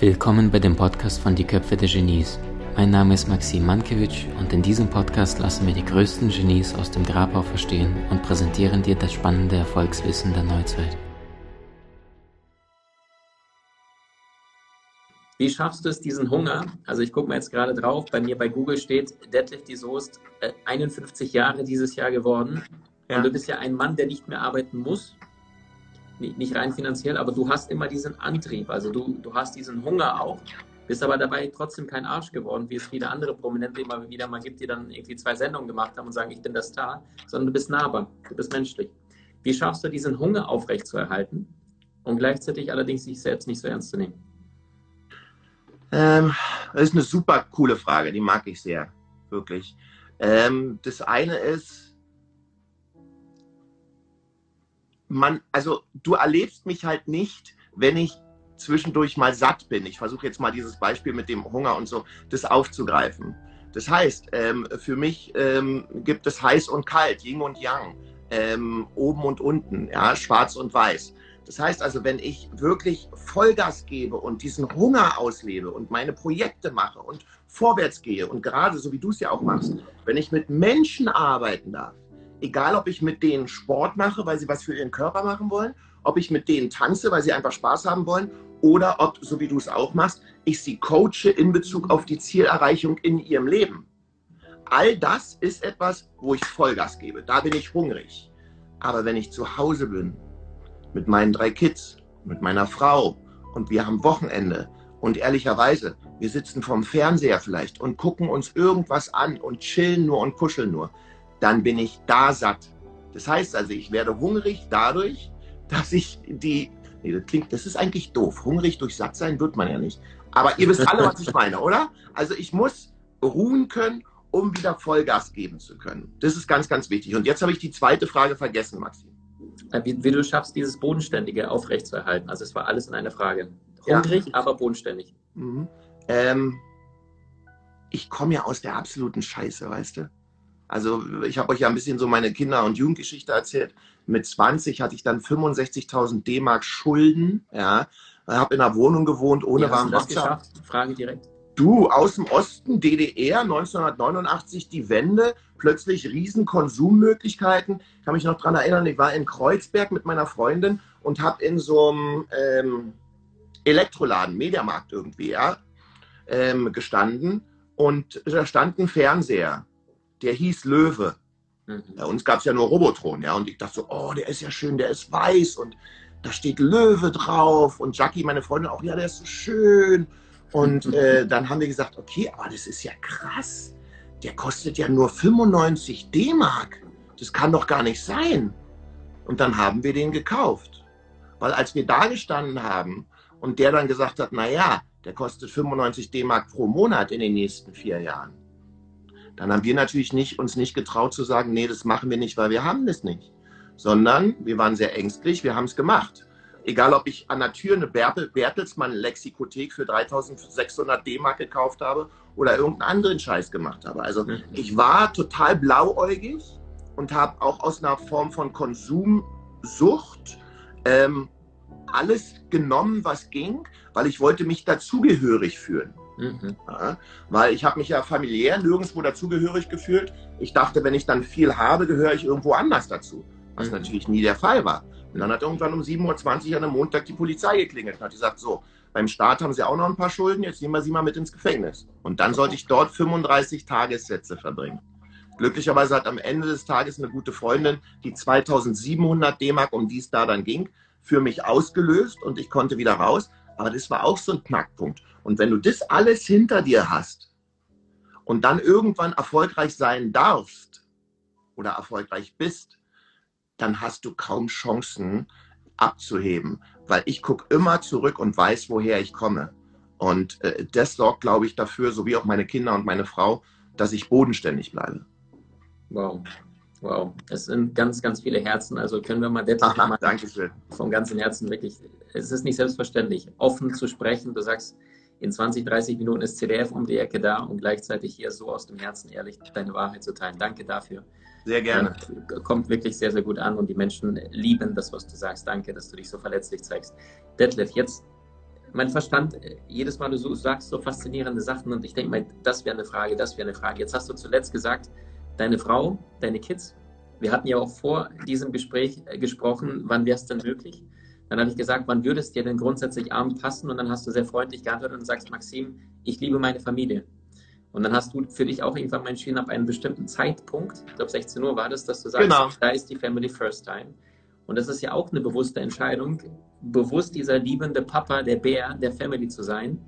Willkommen bei dem Podcast von Die Köpfe der Genies. Mein Name ist Maxim Mankewitsch und in diesem Podcast lassen wir die größten Genies aus dem Grabau verstehen und präsentieren dir das spannende Erfolgswissen der Neuzeit. Wie schaffst du es, diesen Hunger? Also ich gucke mal jetzt gerade drauf, bei mir bei Google steht, Deadlift die Soest, äh, 51 Jahre dieses Jahr geworden. Ja. Und du bist ja ein Mann, der nicht mehr arbeiten muss, nicht rein finanziell, aber du hast immer diesen Antrieb, also du, du hast diesen Hunger auch, bist aber dabei trotzdem kein Arsch geworden, wie es viele andere Prominente immer wieder mal gibt, die dann irgendwie zwei Sendungen gemacht haben und sagen, ich bin der Star, sondern du bist nahbar, du bist menschlich. Wie schaffst du diesen Hunger aufrechtzuerhalten und gleichzeitig allerdings sich selbst nicht so ernst zu nehmen? Ähm, das ist eine super coole Frage, die mag ich sehr, wirklich. Ähm, das eine ist, man, also du erlebst mich halt nicht, wenn ich zwischendurch mal satt bin. Ich versuche jetzt mal dieses Beispiel mit dem Hunger und so, das aufzugreifen. Das heißt, ähm, für mich ähm, gibt es heiß und kalt, Yin und Yang, ähm, oben und unten, ja, schwarz und weiß. Das heißt also, wenn ich wirklich Vollgas gebe und diesen Hunger auslebe und meine Projekte mache und vorwärts gehe und gerade so wie du es ja auch machst, wenn ich mit Menschen arbeiten darf, egal ob ich mit denen Sport mache, weil sie was für ihren Körper machen wollen, ob ich mit denen tanze, weil sie einfach Spaß haben wollen, oder ob, so wie du es auch machst, ich sie coache in Bezug auf die Zielerreichung in ihrem Leben. All das ist etwas, wo ich Vollgas gebe. Da bin ich hungrig. Aber wenn ich zu Hause bin, mit meinen drei Kids, mit meiner Frau und wir haben Wochenende und ehrlicherweise, wir sitzen vorm Fernseher vielleicht und gucken uns irgendwas an und chillen nur und kuscheln nur, dann bin ich da satt. Das heißt also, ich werde hungrig dadurch, dass ich die, nee, das klingt, das ist eigentlich doof. Hungrig durch satt sein wird man ja nicht. Aber ihr wisst alle, was ich meine, oder? Also ich muss ruhen können, um wieder Vollgas geben zu können. Das ist ganz, ganz wichtig. Und jetzt habe ich die zweite Frage vergessen, Maxi. Äh, wie, wie, du schaffst, dieses Bodenständige aufrechtzuerhalten. Also es war alles in einer Frage. Hungrig, ja. aber bodenständig. Mhm. Ähm, ich komme ja aus der absoluten Scheiße, weißt du? Also ich habe euch ja ein bisschen so meine Kinder- und Jugendgeschichte erzählt. Mit 20 hatte ich dann 65.000 D-Mark Schulden. Ja, habe in einer Wohnung gewohnt ohne Wie warmen Wasser. Frage direkt. Du, aus dem Osten, DDR, 1989 die Wende, plötzlich riesen Konsummöglichkeiten. Ich kann mich noch daran erinnern, ich war in Kreuzberg mit meiner Freundin und habe in so einem ähm, Elektroladen, Mediamarkt irgendwie, ja, ähm, gestanden. Und da stand ein Fernseher der hieß Löwe. Mhm. Bei uns gab es ja nur Robotron, ja. Und ich dachte so, oh, der ist ja schön, der ist weiß und da steht Löwe drauf. Und Jackie, meine Freundin, auch, ja, der ist so schön. Und äh, dann haben wir gesagt, okay, aber das ist ja krass. Der kostet ja nur 95 D-Mark. Das kann doch gar nicht sein. Und dann haben wir den gekauft. Weil als wir da gestanden haben und der dann gesagt hat, naja, der kostet 95 D-Mark pro Monat in den nächsten vier Jahren, dann haben wir natürlich nicht, uns nicht getraut zu sagen, nee, das machen wir nicht, weil wir haben das nicht. Sondern wir waren sehr ängstlich, wir haben es gemacht. Egal, ob ich an der Tür eine Bertelsmann-Lexikothek für 3600 D-Mark gekauft habe oder irgendeinen anderen Scheiß gemacht habe. Also mhm. ich war total blauäugig und habe auch aus einer Form von Konsumsucht ähm, alles genommen, was ging, weil ich wollte mich dazugehörig fühlen. Mhm. Ja, weil ich habe mich ja familiär nirgendwo dazugehörig gefühlt. Ich dachte, wenn ich dann viel habe, gehöre ich irgendwo anders dazu. Was mhm. natürlich nie der Fall war. Und dann hat irgendwann um 7.20 Uhr an einem Montag die Polizei geklingelt und hat gesagt, so, beim Staat haben sie auch noch ein paar Schulden, jetzt nehmen wir sie mal mit ins Gefängnis. Und dann sollte ich dort 35 Tagessätze verbringen. Glücklicherweise hat am Ende des Tages eine gute Freundin die 2700 D-Mark, um die es da dann ging, für mich ausgelöst und ich konnte wieder raus. Aber das war auch so ein Knackpunkt. Und wenn du das alles hinter dir hast und dann irgendwann erfolgreich sein darfst oder erfolgreich bist, dann hast du kaum Chancen abzuheben, weil ich gucke immer zurück und weiß, woher ich komme. Und äh, das sorgt, glaube ich, dafür, so wie auch meine Kinder und meine Frau, dass ich bodenständig bleibe. Wow. Wow, es sind ganz, ganz viele Herzen. Also können wir mal Detlef mal Dankeschön. vom ganzen Herzen wirklich, es ist nicht selbstverständlich, offen zu sprechen. Du sagst, in 20, 30 Minuten ist CDF um die Ecke da und gleichzeitig hier so aus dem Herzen ehrlich deine Wahrheit zu teilen. Danke dafür. Sehr gerne. Und kommt wirklich sehr, sehr gut an und die Menschen lieben das, was du sagst. Danke, dass du dich so verletzlich zeigst. Detlef, jetzt mein Verstand, äh, jedes Mal du so, sagst so faszinierende Sachen und ich denke mal, das wäre eine Frage, das wäre eine Frage. Jetzt hast du zuletzt gesagt, deine Frau, deine Kids. Wir hatten ja auch vor diesem Gespräch äh, gesprochen, wann wäre es denn möglich? Dann habe ich gesagt, wann würde es dir denn grundsätzlich abend passen? Und dann hast du sehr freundlich geantwortet und sagst, Maxim, ich liebe meine Familie. Und dann hast du für dich auch irgendwann mal entschieden, ab einem bestimmten Zeitpunkt, ich glaube 16 Uhr war das, dass du sagst, genau. da ist die Family First Time. Und das ist ja auch eine bewusste Entscheidung, bewusst dieser liebende Papa, der Bär der Family zu sein.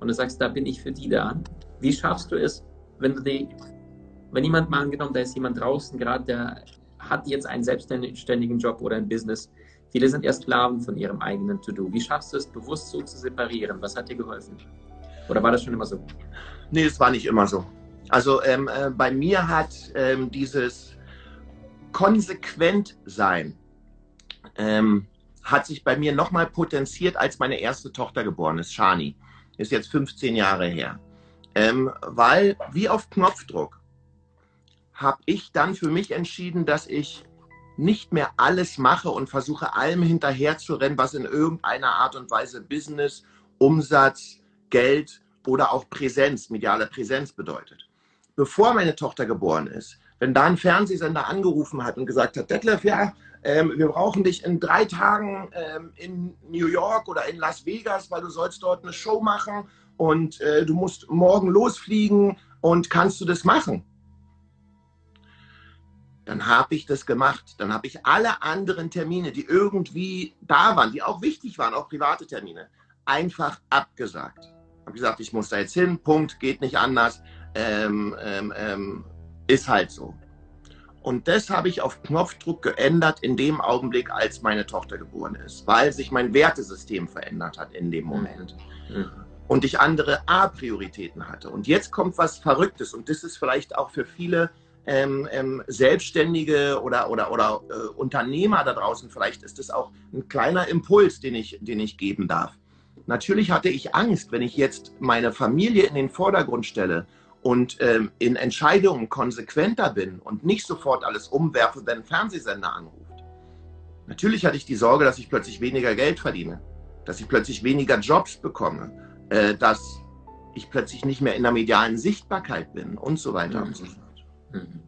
Und du sagst, da bin ich für die da. Wie schaffst du es, wenn du die, wenn jemand mal angenommen, da ist jemand draußen gerade, der hat jetzt einen selbstständigen Job oder ein Business. Viele sind erst Sklaven von ihrem eigenen To-Do. Wie schaffst du es, bewusst so zu separieren? Was hat dir geholfen? Oder war das schon immer so? Nee, es war nicht immer so. Also ähm, äh, bei mir hat ähm, dieses konsequent sein ähm, hat sich bei mir nochmal potenziert, als meine erste Tochter geboren ist, Shani. Ist jetzt 15 Jahre her. Ähm, weil, wie auf Knopfdruck, habe ich dann für mich entschieden, dass ich nicht mehr alles mache und versuche allem hinterher zu rennen, was in irgendeiner Art und Weise Business, Umsatz, Geld oder auch Präsenz, mediale Präsenz bedeutet. Bevor meine Tochter geboren ist, wenn da ein Fernsehsender angerufen hat und gesagt hat, Detlef, ja, ähm, wir brauchen dich in drei Tagen ähm, in New York oder in Las Vegas, weil du sollst dort eine Show machen und äh, du musst morgen losfliegen und kannst du das machen? Dann habe ich das gemacht. Dann habe ich alle anderen Termine, die irgendwie da waren, die auch wichtig waren, auch private Termine, einfach abgesagt. Habe gesagt, ich muss da jetzt hin, Punkt, geht nicht anders, ähm, ähm, ähm ist halt so. Und das habe ich auf Knopfdruck geändert in dem Augenblick, als meine Tochter geboren ist, weil sich mein Wertesystem verändert hat in dem Moment. Mhm. Und ich andere A-Prioritäten hatte. Und jetzt kommt was Verrücktes. Und das ist vielleicht auch für viele ähm, ähm, Selbstständige oder, oder, oder äh, Unternehmer da draußen, vielleicht ist das auch ein kleiner Impuls, den ich, den ich geben darf. Natürlich hatte ich Angst, wenn ich jetzt meine Familie in den Vordergrund stelle und ähm, in Entscheidungen konsequenter bin und nicht sofort alles umwerfe, wenn ein Fernsehsender anruft. Natürlich hatte ich die Sorge, dass ich plötzlich weniger Geld verdiene, dass ich plötzlich weniger Jobs bekomme, äh, dass ich plötzlich nicht mehr in der medialen Sichtbarkeit bin und so weiter mhm. und so fort. Mhm.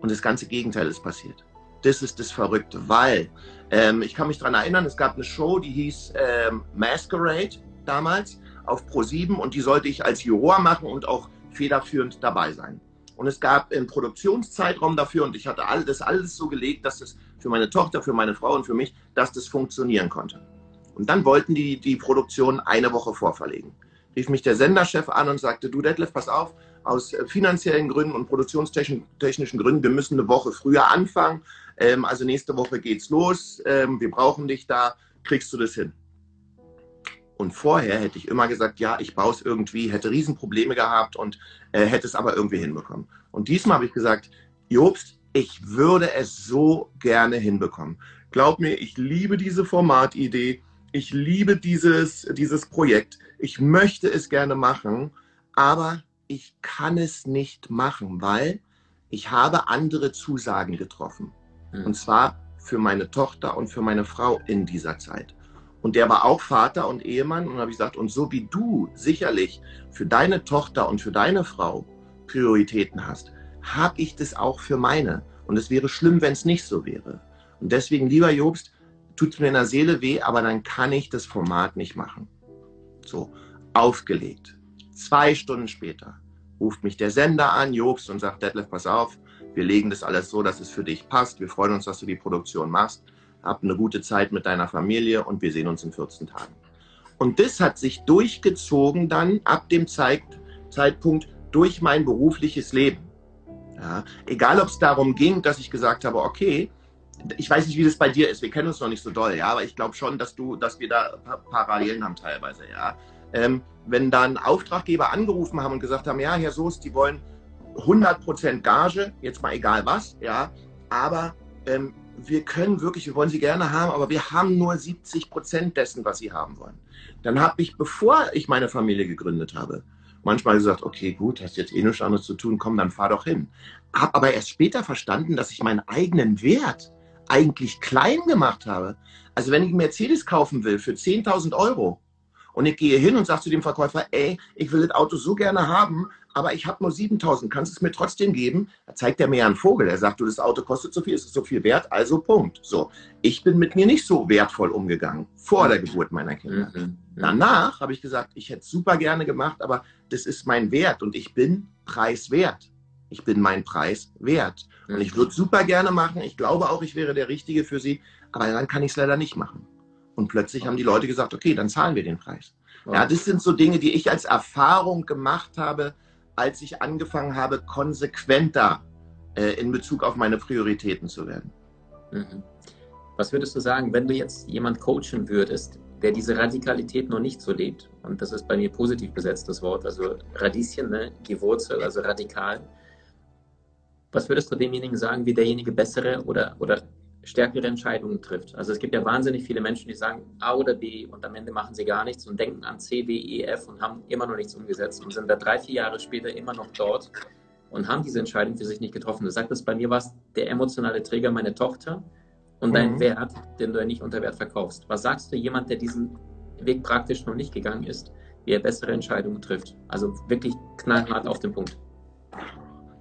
Und das ganze Gegenteil ist passiert. Das ist das Verrückte, weil ähm, ich kann mich daran erinnern, es gab eine Show, die hieß ähm, Masquerade damals auf Pro7 und die sollte ich als Juror machen und auch federführend dabei sein. Und es gab einen Produktionszeitraum dafür und ich hatte all, das alles so gelegt, dass es für meine Tochter, für meine Frau und für mich, dass das funktionieren konnte. Und dann wollten die die Produktion eine Woche vorverlegen. Rief mich der Senderchef an und sagte, du Detlef, pass auf, aus finanziellen Gründen und produktionstechnischen Gründen, wir müssen eine Woche früher anfangen. Ähm, also nächste Woche geht's los, ähm, wir brauchen dich da, kriegst du das hin? Und vorher hätte ich immer gesagt, ja, ich baue es irgendwie, hätte Riesenprobleme gehabt und äh, hätte es aber irgendwie hinbekommen. Und diesmal habe ich gesagt, Jobst, ich würde es so gerne hinbekommen. Glaub mir, ich liebe diese Formatidee. Ich liebe dieses, dieses Projekt. Ich möchte es gerne machen, aber ich kann es nicht machen, weil ich habe andere Zusagen getroffen. Mhm. Und zwar für meine Tochter und für meine Frau in dieser Zeit. Und der war auch Vater und Ehemann. Und habe ich gesagt, und so wie du sicherlich für deine Tochter und für deine Frau Prioritäten hast, habe ich das auch für meine. Und es wäre schlimm, wenn es nicht so wäre. Und deswegen, lieber Jobst, tut es mir in der Seele weh, aber dann kann ich das Format nicht machen. So, aufgelegt. Zwei Stunden später ruft mich der Sender an, Jobst, und sagt, Detlef, pass auf, wir legen das alles so, dass es für dich passt. Wir freuen uns, dass du die Produktion machst hab eine gute Zeit mit deiner Familie und wir sehen uns in 14 Tagen. Und das hat sich durchgezogen dann ab dem Zeit, Zeitpunkt durch mein berufliches Leben. Ja, egal, ob es darum ging, dass ich gesagt habe, okay, ich weiß nicht, wie das bei dir ist, wir kennen uns noch nicht so doll, ja, aber ich glaube schon, dass du, dass wir da Parallelen haben teilweise, ja. Ähm, wenn dann Auftraggeber angerufen haben und gesagt haben, ja, Herr Soest, die wollen 100% Gage, jetzt mal egal was, ja, aber ähm, wir können wirklich, wir wollen sie gerne haben, aber wir haben nur 70 Prozent dessen, was sie haben wollen. Dann habe ich, bevor ich meine Familie gegründet habe, manchmal gesagt, okay, gut, hast jetzt eh nichts anderes zu tun, komm, dann fahr doch hin. Habe aber erst später verstanden, dass ich meinen eigenen Wert eigentlich klein gemacht habe. Also wenn ich einen Mercedes kaufen will für 10.000 Euro Und ich gehe hin und sage zu dem Verkäufer, ey, ich will das Auto so gerne haben, aber ich habe nur 7000, kannst du es mir trotzdem geben? Da zeigt er mir einen Vogel. Er sagt, du, das Auto kostet so viel, es ist so viel wert, also Punkt. So, ich bin mit mir nicht so wertvoll umgegangen vor der Geburt meiner Kinder. Mhm. mhm. Danach habe ich gesagt, ich hätte es super gerne gemacht, aber das ist mein Wert und ich bin preiswert. Ich bin mein Preis wert. Und ich würde super gerne machen. Ich glaube auch, ich wäre der Richtige für sie, aber dann kann ich es leider nicht machen. Und plötzlich haben die Leute gesagt, okay, dann zahlen wir den Preis. Ja, das sind so Dinge, die ich als Erfahrung gemacht habe, als ich angefangen habe, konsequenter äh, in Bezug auf meine Prioritäten zu werden. Mhm. Was würdest du sagen, wenn du jetzt jemand coachen würdest, der diese Radikalität noch nicht so lebt? Und das ist bei mir positiv besetztes Wort, also Radieschen, ne? gewurzelt, also radikal. Was würdest du demjenigen sagen, wie derjenige bessere oder, oder stärkere Entscheidungen trifft. Also es gibt ja wahnsinnig viele Menschen, die sagen A oder B und am Ende machen sie gar nichts und denken an C, D, E, F und haben immer noch nichts umgesetzt und sind da drei, vier Jahre später immer noch dort und haben diese Entscheidung für sich nicht getroffen. Du sagtest, bei mir war es der emotionale Träger meine Tochter und mhm. dein Wert, den du ja nicht unter Wert verkaufst. Was sagst du jemand, der diesen Weg praktisch noch nicht gegangen ist, wie er bessere Entscheidungen trifft? Also wirklich knallhart auf den Punkt.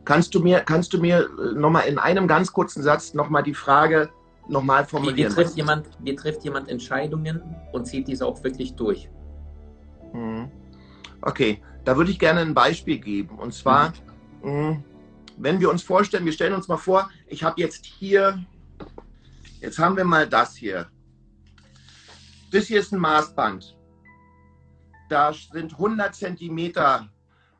Kannst du mir, kannst du mir äh, nochmal in einem ganz kurzen Satz nochmal die Frage nochmal formulieren? Wie, trifft jemand, wie trifft jemand Entscheidungen und zieht diese auch wirklich durch? Mhm. Okay, da würde ich gerne ein Beispiel geben. Und zwar, mhm. mhm. wenn wir uns vorstellen, wir stellen uns mal vor, ich habe jetzt hier, jetzt haben wir mal das hier. Das hier ist ein Maßband. Da sind 100 Zentimeter,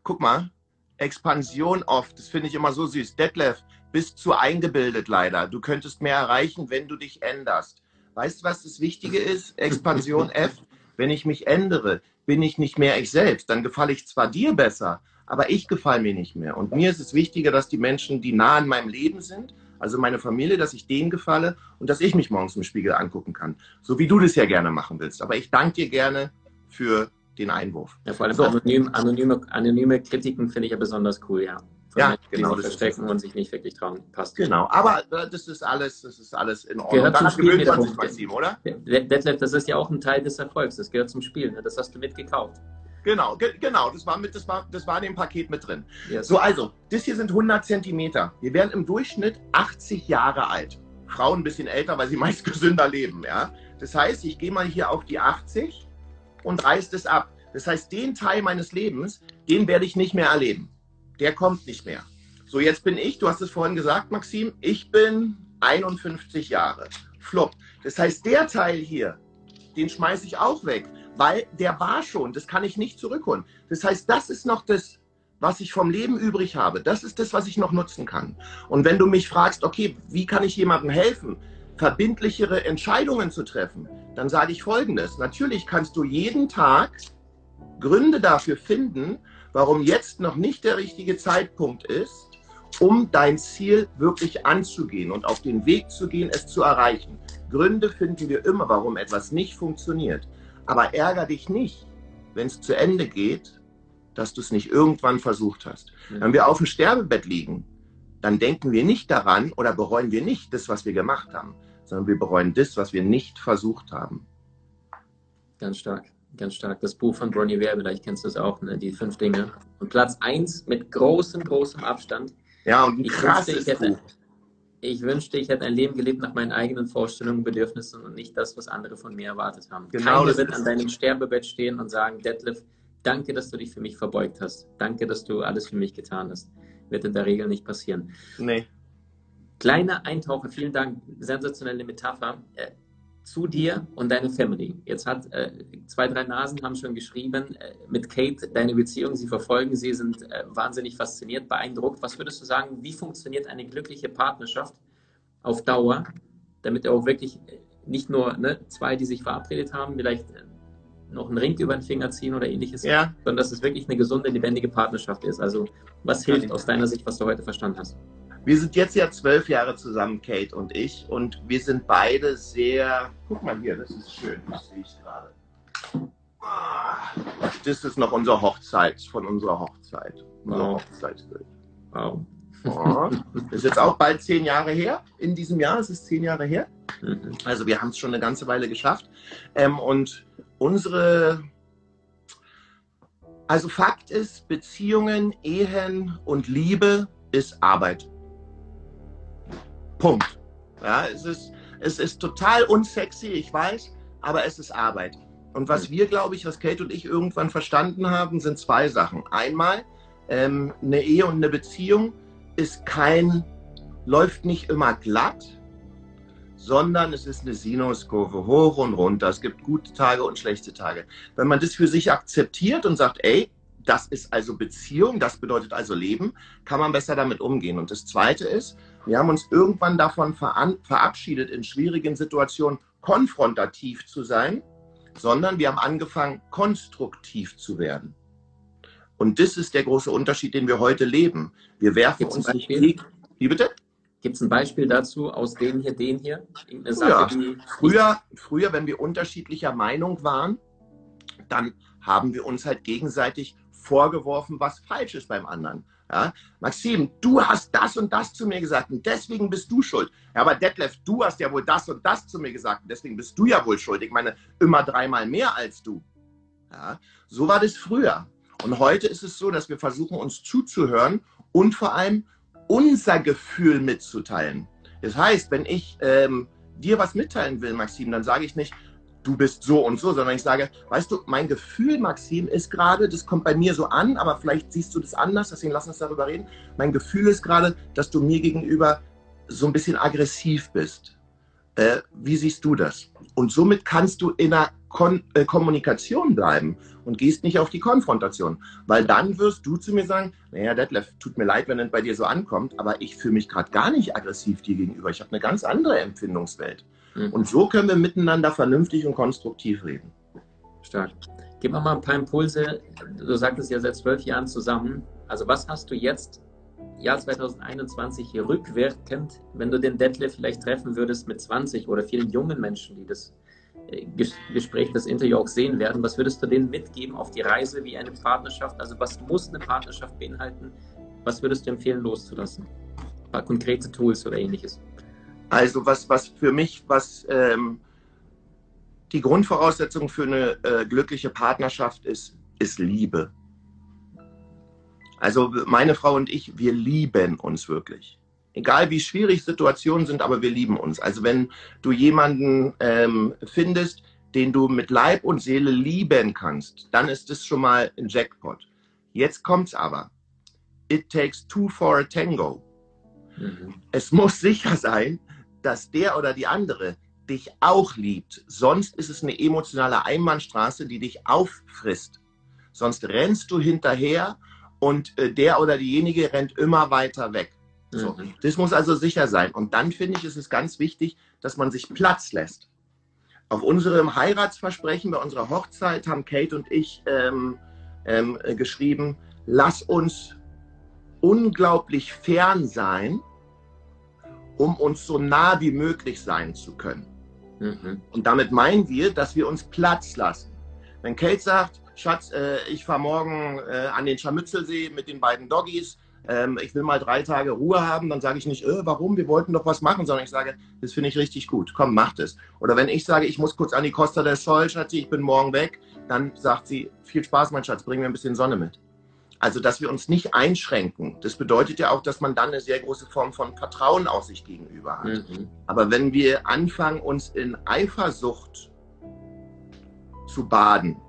guck mal, Expansion oft. Das finde ich immer so süß. Detlef, bist zu eingebildet leider. Du könntest mehr erreichen, wenn du dich änderst. Weißt du, was das Wichtige ist? Expansion F. Wenn ich mich ändere, bin ich nicht mehr ich selbst. Dann gefalle ich zwar dir besser, aber ich gefalle mir nicht mehr. Und mir ist es wichtiger, dass die Menschen, die nah in meinem Leben sind, also meine Familie, dass ich denen gefalle und dass ich mich morgens im Spiegel angucken kann. So wie du das ja gerne machen willst. Aber ich danke dir gerne für den Einwurf. Ja, vor allem so. anonym, anonyme, anonyme Kritiken finde ich ja besonders cool, ja. Von ja, genau. Die verstecken und sich nicht wirklich trauen. Passt. Genau, aber äh, das ist alles, das ist alles in Ordnung. Gehört zum Spiel man sich Maxim, oder? Detlef, das ist ja auch ein Teil des Erfolgs. Das gehört zum Spiel. Ne? Das hast du mitgekauft. Genau, ge genau, das war, mit, das, war, das war in dem Paket mit drin. Yes. So, also, das hier sind 100 Zentimeter. Wir werden im Durchschnitt 80 Jahre alt. Frauen ein bisschen älter, weil sie meist gesünder leben, ja. Das heißt, ich gehe mal hier auf die 80 und reiße das ab. Das heißt, den Teil meines Lebens, den werde ich nicht mehr erleben. Der kommt nicht mehr. So, jetzt bin ich, du hast es vorhin gesagt, Maxim, ich bin 51 Jahre. Flop. Das heißt, der Teil hier, den schmeiße ich auch weg, weil der war schon, das kann ich nicht zurückholen. Das heißt, das ist noch das, was ich vom Leben übrig habe. Das ist das, was ich noch nutzen kann. Und wenn du mich fragst, okay, wie kann ich jemandem helfen, verbindlichere Entscheidungen zu treffen, dann sage ich Folgendes. Natürlich kannst du jeden Tag Gründe dafür finden, warum jetzt noch nicht der richtige Zeitpunkt ist, um dein Ziel wirklich anzugehen und auf den Weg zu gehen, es zu erreichen. Gründe finden wir immer, warum etwas nicht funktioniert. Aber ärger dich nicht, wenn es zu Ende geht, dass du es nicht irgendwann versucht hast. Wenn wir auf dem Sterbebett liegen, dann denken wir nicht daran oder bereuen wir nicht das, was wir gemacht haben, sondern wir bereuen das, was wir nicht versucht haben. Ganz stark ganz stark. Das Buch von Bronnie Ware, vielleicht kennst du es auch, ne? die fünf Dinge. Und Platz eins mit großem, großem Abstand. Ja, und ein krasses ich wünschte, ich hätte, ich wünschte, ich hätte ein Leben gelebt nach meinen eigenen Vorstellungen, und Bedürfnissen und nicht das, was andere von mir erwartet haben. Genau, Keiner wird an deinem Sterbebett stehen und sagen, Detlef, danke, dass du dich für mich verbeugt hast. Danke, dass du alles für mich getan hast. Wird in der Regel nicht passieren. Nee. Kleiner Eintaucher, vielen Dank, sensationelle Metapher. Äh, zu dir und deine Family. Jetzt hat äh, zwei, drei Nasen haben schon geschrieben äh, mit Kate deine Beziehung. Sie verfolgen sie, sind äh, wahnsinnig fasziniert, beeindruckt. Was würdest du sagen, wie funktioniert eine glückliche Partnerschaft auf Dauer, damit auch wirklich äh, nicht nur ne, zwei, die sich verabredet haben, vielleicht äh, noch einen Ring über den Finger ziehen oder ähnliches, ja. sondern dass es wirklich eine gesunde, lebendige Partnerschaft ist. Also was hilft aus deiner Sicht, was du heute verstanden hast? Wir sind jetzt ja zwölf Jahre zusammen, Kate und ich, und wir sind beide sehr. Guck mal hier, das ist schön, das sehe ich gerade. Das ist noch unsere Hochzeit, von unserer Hochzeit. Unser wow. Hochzeitsbild. Wow. Oh, das ist jetzt auch bald zehn Jahre her. In diesem Jahr ist es zehn Jahre her. Mhm. Also wir haben es schon eine ganze Weile geschafft. Ähm, und unsere Also Fakt ist, Beziehungen, Ehen und Liebe ist Arbeit. Punkt. Ja, es ist, es ist total unsexy, ich weiß, aber es ist Arbeit. Und was wir, glaube ich, was Kate und ich irgendwann verstanden haben, sind zwei Sachen. Einmal, ähm, eine Ehe und eine Beziehung ist kein, läuft nicht immer glatt, sondern es ist eine Sinuskurve hoch und runter. Es gibt gute Tage und schlechte Tage. Wenn man das für sich akzeptiert und sagt, ey, das ist also Beziehung, das bedeutet also Leben, kann man besser damit umgehen. Und das Zweite ist, wir haben uns irgendwann davon verabschiedet, in schwierigen Situationen konfrontativ zu sein, sondern wir haben angefangen, konstruktiv zu werden. Und das ist der große Unterschied, den wir heute leben. Wir werfen Gibt's uns nicht. Wie bitte? Gibt es ein Beispiel dazu aus den hier, den hier? Sache, früher, früher, wenn wir unterschiedlicher Meinung waren, dann haben wir uns halt gegenseitig vorgeworfen, was falsch ist beim anderen. Ja? Maxim, du hast das und das zu mir gesagt und deswegen bist du schuld. Ja, aber Detlef, du hast ja wohl das und das zu mir gesagt und deswegen bist du ja wohl schuld. Ich meine, immer dreimal mehr als du. Ja? So war das früher. Und heute ist es so, dass wir versuchen, uns zuzuhören und vor allem unser Gefühl mitzuteilen. Das heißt, wenn ich ähm, dir was mitteilen will, Maxim, dann sage ich nicht, du bist so und so, sondern ich sage, weißt du, mein Gefühl, Maxim, ist gerade, das kommt bei mir so an, aber vielleicht siehst du das anders, deswegen lass uns darüber reden. Mein Gefühl ist gerade, dass du mir gegenüber so ein bisschen aggressiv bist. Äh, wie siehst du das? Und somit kannst du in einer Kon äh, Kommunikation bleiben und gehst nicht auf die Konfrontation. Weil dann wirst du zu mir sagen, naja, Detlef, tut mir leid, wenn es bei dir so ankommt, aber ich fühle mich gerade gar nicht aggressiv dir gegenüber. Ich habe eine ganz andere Empfindungswelt. Mhm. Und so können wir miteinander vernünftig und konstruktiv reden. Stark. Gib mal ein paar Impulse. Du sagtest ja seit zwölf Jahren zusammen. Also was hast du jetzt, Jahr 2021, hier rückwirkend, wenn du den Detlef vielleicht treffen würdest mit 20 oder vielen jungen Menschen, die das Gespräch, das Interview auch sehen werden. Was würdest du denen mitgeben auf die Reise wie eine Partnerschaft? Also was muss eine Partnerschaft beinhalten? Was würdest du empfehlen loszulassen? Ein paar konkrete Tools oder ähnliches. Also was, was für mich, was ähm, die Grundvoraussetzung für eine äh, glückliche Partnerschaft ist, ist Liebe. Also meine Frau und ich, wir lieben uns wirklich egal wie schwierig Situationen sind, aber wir lieben uns. Also wenn du jemanden ähm, findest, den du mit Leib und Seele lieben kannst, dann ist das schon mal ein Jackpot. Jetzt kommt's aber. It takes two for a tango. Mhm. Es muss sicher sein, dass der oder die andere dich auch liebt. Sonst ist es eine emotionale Einbahnstraße, die dich auffrisst. Sonst rennst du hinterher und äh, der oder diejenige rennt immer weiter weg. So, mhm. Das muss also sicher sein. Und dann finde ich, ist es ganz wichtig, dass man sich Platz lässt. Auf unserem Heiratsversprechen, bei unserer Hochzeit, haben Kate und ich ähm, ähm, äh, geschrieben, lass uns unglaublich fern sein, um uns so nah wie möglich sein zu können. Mhm. Und damit meinen wir, dass wir uns Platz lassen. Wenn Kate sagt, Schatz, äh, ich fahre morgen äh, an den Scharmützelsee mit den beiden Doggies, ähm, ich will mal drei Tage Ruhe haben, dann sage ich nicht, äh, warum, wir wollten doch was machen, sondern ich sage, das finde ich richtig gut, komm, mach das. Oder wenn ich sage, ich muss kurz an die Costa del Sol, Schatzi, ich bin morgen weg, dann sagt sie, viel Spaß, mein Schatz, bring mir ein bisschen Sonne mit. Also, dass wir uns nicht einschränken, das bedeutet ja auch, dass man dann eine sehr große Form von Vertrauen aus sich gegenüber hat. Mhm. Aber wenn wir anfangen, uns in Eifersucht zu baden,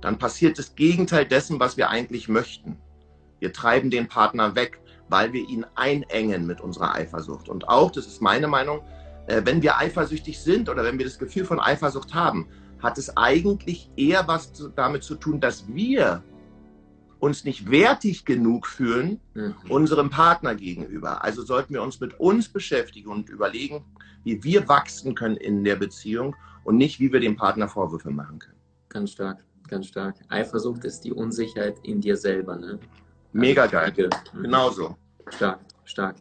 dann passiert das Gegenteil dessen, was wir eigentlich möchten. Wir treiben den Partner weg, weil wir ihn einengen mit unserer Eifersucht. Und auch, das ist meine Meinung, äh, wenn wir eifersüchtig sind oder wenn wir das Gefühl von Eifersucht haben, hat es eigentlich eher was damit zu tun, dass wir uns nicht wertig genug fühlen mhm. unserem Partner gegenüber. Also sollten wir uns mit uns beschäftigen und überlegen, wie wir wachsen können in der Beziehung und nicht, wie wir dem Partner Vorwürfe machen können. Ganz stark, ganz stark. Eifersucht ist die Unsicherheit in dir selber. Ne? Mega geil. Mhm. Genauso. Stark, stark.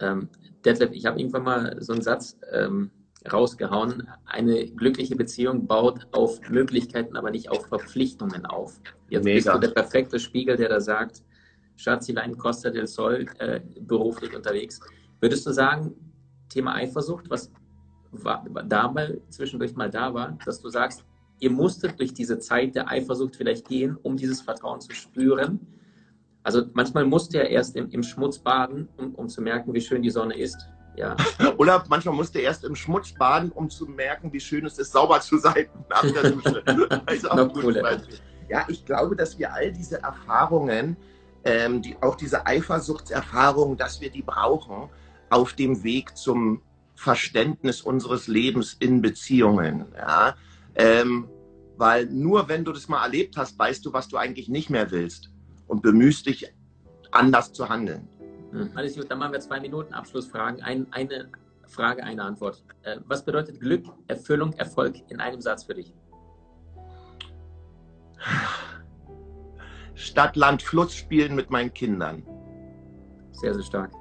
Ähm, Detlef, ich habe irgendwann mal so einen Satz ähm, rausgehauen. Eine glückliche Beziehung baut auf Möglichkeiten, aber nicht auf Verpflichtungen auf. Jetzt Mega. bist du der perfekte Spiegel, der da sagt, Schatzilein Costa del Sol, äh, beruflich unterwegs. Würdest du sagen, Thema Eifersucht, was war, da mal zwischendurch mal da war, dass du sagst, ihr musstet durch diese Zeit der Eifersucht vielleicht gehen, um dieses Vertrauen zu spüren. Also manchmal musste er erst im, im Schmutz baden, um, um zu merken, wie schön die Sonne ist. Ja. Oder manchmal musste er erst im Schmutz baden, um zu merken, wie schön es ist, sauber zu sein nach der Dusche. Beispiel. Ja, ich glaube, dass wir all diese Erfahrungen, ähm, die, auch diese Eifersuchtserfahrungen, dass wir die brauchen auf dem Weg zum Verständnis unseres Lebens in Beziehungen. Ja? Ähm, weil nur wenn du das mal erlebt hast, weißt du, was du eigentlich nicht mehr willst und bemühst dich, anders zu handeln. Hm, alles gut, dann machen wir zwei Minuten Abschlussfragen. Ein, eine Frage, eine Antwort. Äh, was bedeutet Glück, Erfüllung, Erfolg in einem Satz für dich? Stadt, Land, Fluss spielen mit meinen Kindern. Sehr, sehr stark.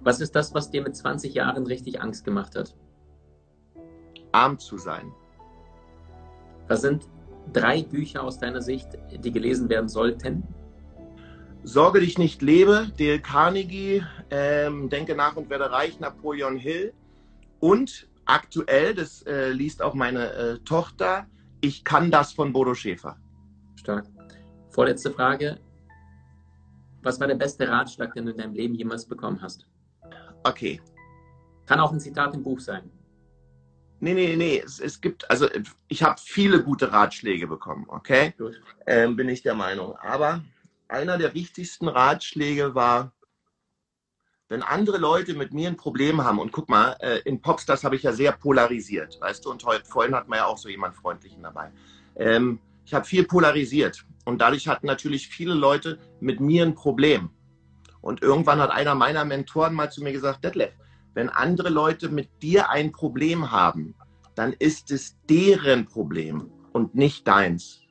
Was ist das, was dir mit 20 Jahren richtig Angst gemacht hat? Arm zu sein. Was sind drei Bücher aus deiner Sicht, die gelesen werden sollten? Sorge dich nicht lebe, Dale Carnegie, ähm, Denke nach und werde reich, Napoleon Hill. Und aktuell, das äh, liest auch meine äh, Tochter, Ich kann das von Bodo Schäfer. Stark. Vorletzte Frage. Was war der beste Ratschlag, den du in deinem Leben jemals bekommen hast? Okay. Kann auch ein Zitat im Buch sein. Nee, nee, nee. Es, es gibt, also ich habe viele gute Ratschläge bekommen, okay? Ähm, bin ich der Meinung. Aber einer der wichtigsten Ratschläge war, wenn andere Leute mit mir ein Problem haben, und guck mal, äh, in Popstars habe ich ja sehr polarisiert, weißt du, und heute, vorhin hatten wir ja auch so jemand Freundlichen dabei. Ähm, ich habe viel polarisiert und dadurch hatten natürlich viele Leute mit mir ein Problem. Und irgendwann hat einer meiner Mentoren mal zu mir gesagt, Detlef, wenn andere Leute mit dir ein Problem haben, dann ist es deren Problem und nicht deins.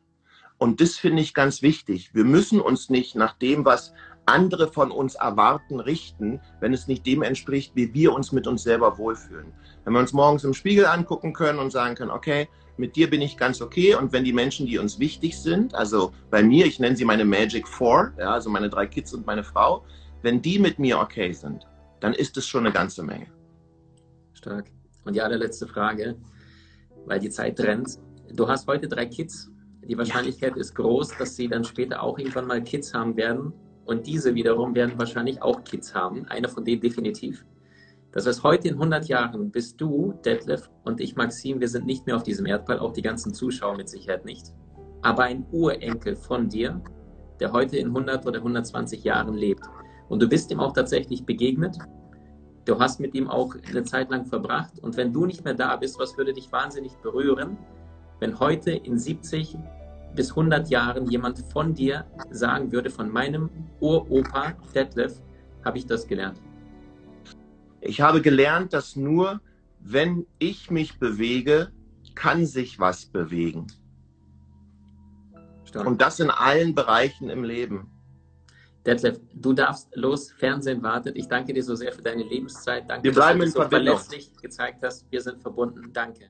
Und das finde ich ganz wichtig. Wir müssen uns nicht nach dem, was andere von uns erwarten, richten, wenn es nicht dem entspricht, wie wir uns mit uns selber wohlfühlen. Wenn wir uns morgens im Spiegel angucken können und sagen können, okay, mit dir bin ich ganz okay. Und wenn die Menschen, die uns wichtig sind, also bei mir, ich nenne sie meine Magic Four, ja, also meine drei Kids und meine Frau, wenn die mit mir okay sind, dann ist es schon eine ganze Menge. Stark. Und die allerletzte Frage, weil die Zeit rennt. Du hast heute drei Kids. Die Wahrscheinlichkeit ja. ist groß, dass sie dann später auch irgendwann mal Kids haben werden. Und diese wiederum werden wahrscheinlich auch Kids haben. Einer von denen definitiv. Das heißt, heute in 100 Jahren bist du, Detlef, und ich, Maxim, wir sind nicht mehr auf diesem Erdball, auch die ganzen Zuschauer mit Sicherheit nicht. Aber ein Urenkel von dir, der heute in 100 oder 120 Jahren lebt. Und du bist ihm auch tatsächlich begegnet. Du hast mit ihm auch eine Zeit lang verbracht. Und wenn du nicht mehr da bist, was würde dich wahnsinnig berühren, wenn heute in 70 bis 100 Jahren jemand von dir sagen würde, von meinem Uropa Detlef habe ich das gelernt. Ich habe gelernt, dass nur wenn ich mich bewege, kann sich was bewegen. Stark. Und das in allen Bereichen im Leben. Detlef, du darfst los, Fernsehen wartet. Ich danke dir so sehr für deine Lebenszeit. Danke, Wir bleiben dass du in so verlässlich gezeigt hast. Wir sind verbunden. Danke.